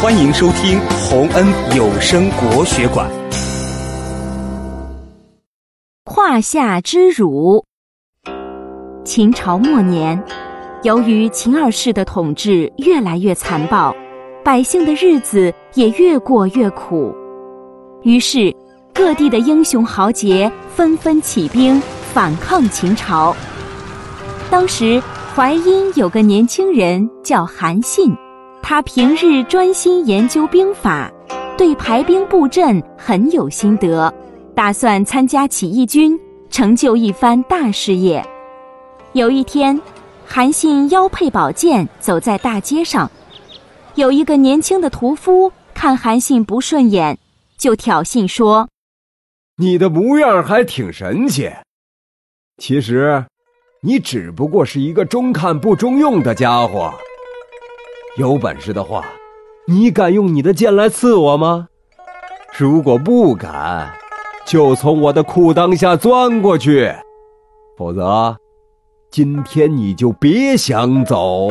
欢迎收听洪恩有声国学馆。胯下之辱。秦朝末年，由于秦二世的统治越来越残暴，百姓的日子也越过越苦，于是各地的英雄豪杰纷纷起兵反抗秦朝。当时淮阴有个年轻人叫韩信。他平日专心研究兵法，对排兵布阵很有心得，打算参加起义军，成就一番大事业。有一天，韩信腰佩宝剑走在大街上，有一个年轻的屠夫看韩信不顺眼，就挑衅说：“你的模样还挺神气，其实，你只不过是一个中看不中用的家伙。”有本事的话，你敢用你的剑来刺我吗？如果不敢，就从我的裤裆下钻过去，否则，今天你就别想走。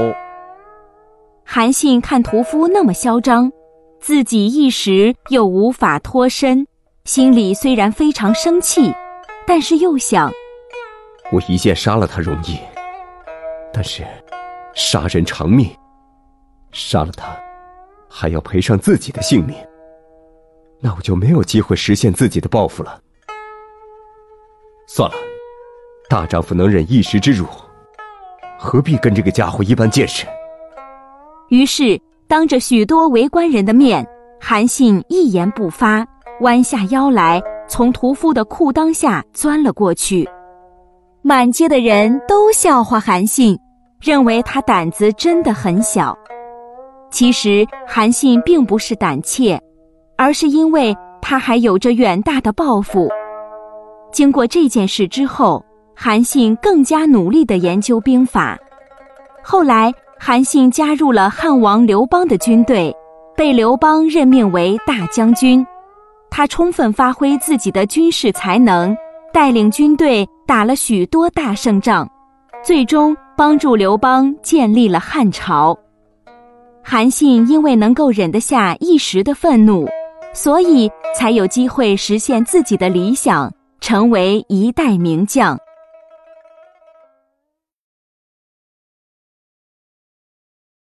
韩信看屠夫那么嚣张，自己一时又无法脱身，心里虽然非常生气，但是又想：我一剑杀了他容易，但是杀人偿命。杀了他，还要赔上自己的性命，那我就没有机会实现自己的抱负了。算了，大丈夫能忍一时之辱，何必跟这个家伙一般见识？于是，当着许多围观人的面，韩信一言不发，弯下腰来，从屠夫的裤裆下钻了过去。满街的人都笑话韩信，认为他胆子真的很小。其实韩信并不是胆怯，而是因为他还有着远大的抱负。经过这件事之后，韩信更加努力地研究兵法。后来，韩信加入了汉王刘邦的军队，被刘邦任命为大将军。他充分发挥自己的军事才能，带领军队打了许多大胜仗，最终帮助刘邦建立了汉朝。韩信因为能够忍得下一时的愤怒，所以才有机会实现自己的理想，成为一代名将。